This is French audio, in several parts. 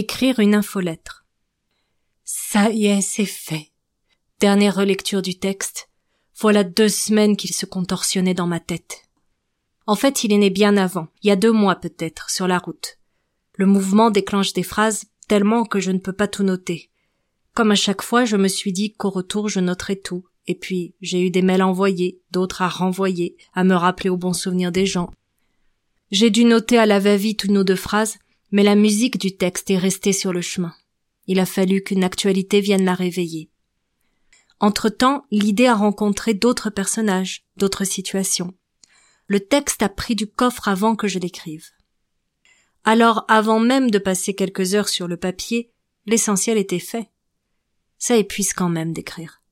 Écrire une infolettre. Ça y est, c'est fait. Dernière relecture du texte. Voilà deux semaines qu'il se contorsionnait dans ma tête. En fait, il est né bien avant, il y a deux mois peut-être, sur la route. Le mouvement déclenche des phrases tellement que je ne peux pas tout noter. Comme à chaque fois, je me suis dit qu'au retour je noterais tout. Et puis, j'ai eu des mails envoyés, d'autres à renvoyer, à me rappeler au bon souvenir des gens. J'ai dû noter à la va-vite une ou deux phrases, mais la musique du texte est restée sur le chemin. Il a fallu qu'une actualité vienne la réveiller. Entre-temps, l'idée a rencontré d'autres personnages, d'autres situations. Le texte a pris du coffre avant que je l'écrive. Alors, avant même de passer quelques heures sur le papier, l'essentiel était fait. Ça épuise quand même d'écrire.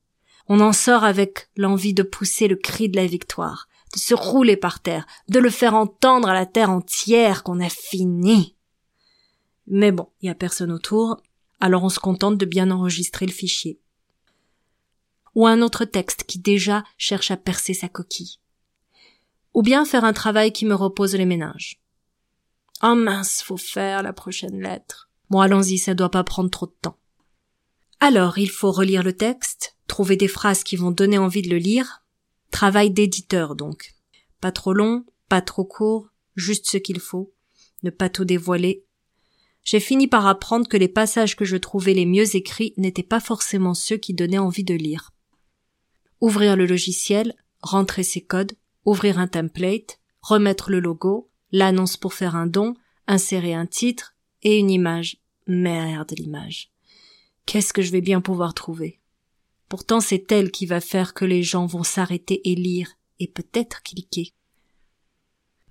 On en sort avec l'envie de pousser le cri de la victoire, de se rouler par terre, de le faire entendre à la terre entière qu'on a fini. Mais bon, il y a personne autour, alors on se contente de bien enregistrer le fichier. Ou un autre texte qui déjà cherche à percer sa coquille. Ou bien faire un travail qui me repose les méninges. Oh mince, faut faire la prochaine lettre. Bon, allons-y, ça doit pas prendre trop de temps. Alors, il faut relire le texte, trouver des phrases qui vont donner envie de le lire. Travail d'éditeur, donc. Pas trop long, pas trop court, juste ce qu'il faut. Ne pas tout dévoiler. J'ai fini par apprendre que les passages que je trouvais les mieux écrits n'étaient pas forcément ceux qui donnaient envie de lire. Ouvrir le logiciel, rentrer ses codes, ouvrir un template, remettre le logo, l'annonce pour faire un don, insérer un titre et une image. Merde l'image. Qu'est-ce que je vais bien pouvoir trouver? Pourtant c'est elle qui va faire que les gens vont s'arrêter et lire, et peut-être cliquer.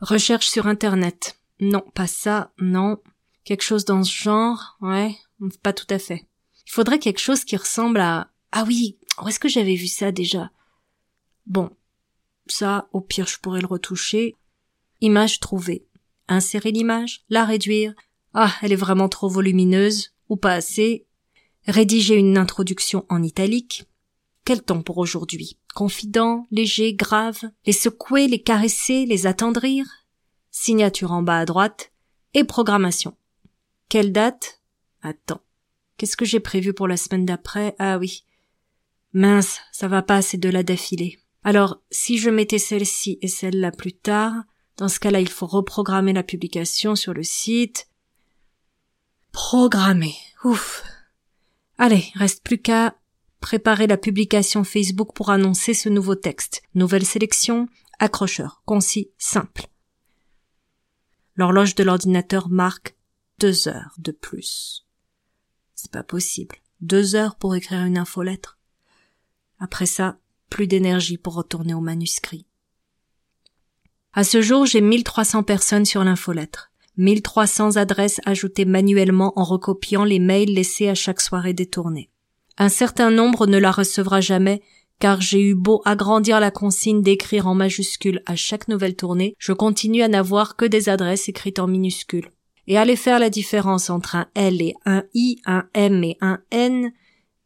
Recherche sur Internet. Non, pas ça, non. Quelque chose dans ce genre, ouais, pas tout à fait. Il faudrait quelque chose qui ressemble à... Ah oui, où est-ce que j'avais vu ça déjà? Bon, ça, au pire, je pourrais le retoucher. Image trouvée. Insérer l'image, la réduire. Ah, elle est vraiment trop volumineuse, ou pas assez. Rédiger une introduction en italique. Quel temps pour aujourd'hui? Confident, léger, grave, les secouer, les caresser, les attendrir? Signature en bas à droite. Et programmation. Quelle date? Attends. Qu'est-ce que j'ai prévu pour la semaine d'après? Ah oui. Mince, ça va pas ces deux-là d'affilée. Alors, si je mettais celle-ci et celle-là plus tard, dans ce cas-là, il faut reprogrammer la publication sur le site. Programmer. Ouf. Allez, reste plus qu'à préparer la publication Facebook pour annoncer ce nouveau texte. Nouvelle sélection, accrocheur, concis, simple. L'horloge de l'ordinateur marque deux heures de plus. C'est pas possible. Deux heures pour écrire une infolettre. Après ça, plus d'énergie pour retourner au manuscrit. À ce jour, j'ai 1300 personnes sur l'infolettre. 1300 adresses ajoutées manuellement en recopiant les mails laissés à chaque soirée détournée. Un certain nombre ne la recevra jamais, car j'ai eu beau agrandir la consigne d'écrire en majuscule à chaque nouvelle tournée, je continue à n'avoir que des adresses écrites en minuscules et aller faire la différence entre un L et un I, un M et un N,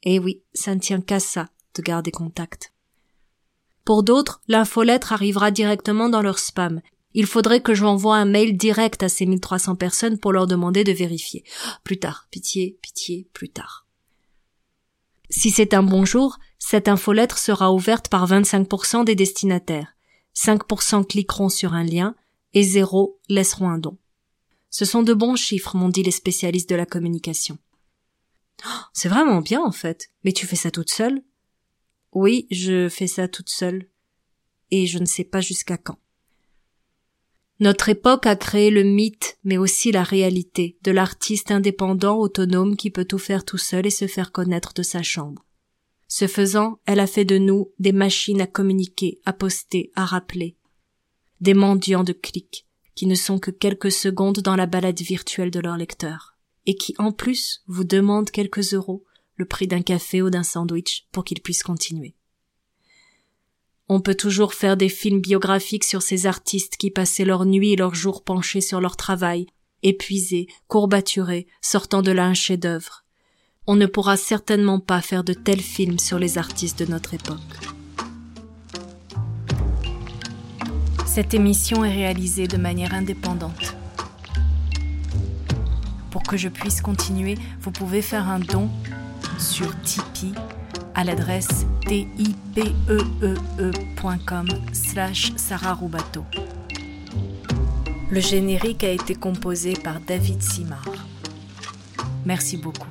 eh oui, ça ne tient qu'à ça de garder contact. Pour d'autres, l'infolettre arrivera directement dans leur spam. Il faudrait que je envoie un mail direct à ces 1300 personnes pour leur demander de vérifier. Plus tard, pitié, pitié, plus tard. Si c'est un bon jour, cette infolettre sera ouverte par 25% des destinataires. 5% cliqueront sur un lien et 0 laisseront un don. Ce sont de bons chiffres, m'ont dit les spécialistes de la communication. Oh, c'est vraiment bien, en fait. Mais tu fais ça toute seule? Oui, je fais ça toute seule. et je ne sais pas jusqu'à quand. Notre époque a créé le mythe, mais aussi la réalité, de l'artiste indépendant, autonome, qui peut tout faire tout seul et se faire connaître de sa chambre. Ce faisant, elle a fait de nous des machines à communiquer, à poster, à rappeler. Des mendiants de clics, qui ne sont que quelques secondes dans la balade virtuelle de leur lecteur, et qui en plus vous demandent quelques euros, le prix d'un café ou d'un sandwich, pour qu'ils puissent continuer. On peut toujours faire des films biographiques sur ces artistes qui passaient leur nuit et leurs jours penchés sur leur travail, épuisés, courbaturés, sortant de là un chef-d'œuvre. On ne pourra certainement pas faire de tels films sur les artistes de notre époque. Cette émission est réalisée de manière indépendante. Pour que je puisse continuer, vous pouvez faire un don sur Tipeee à l'adresse tipeee.com slash sararubato. Le générique a été composé par David Simard. Merci beaucoup.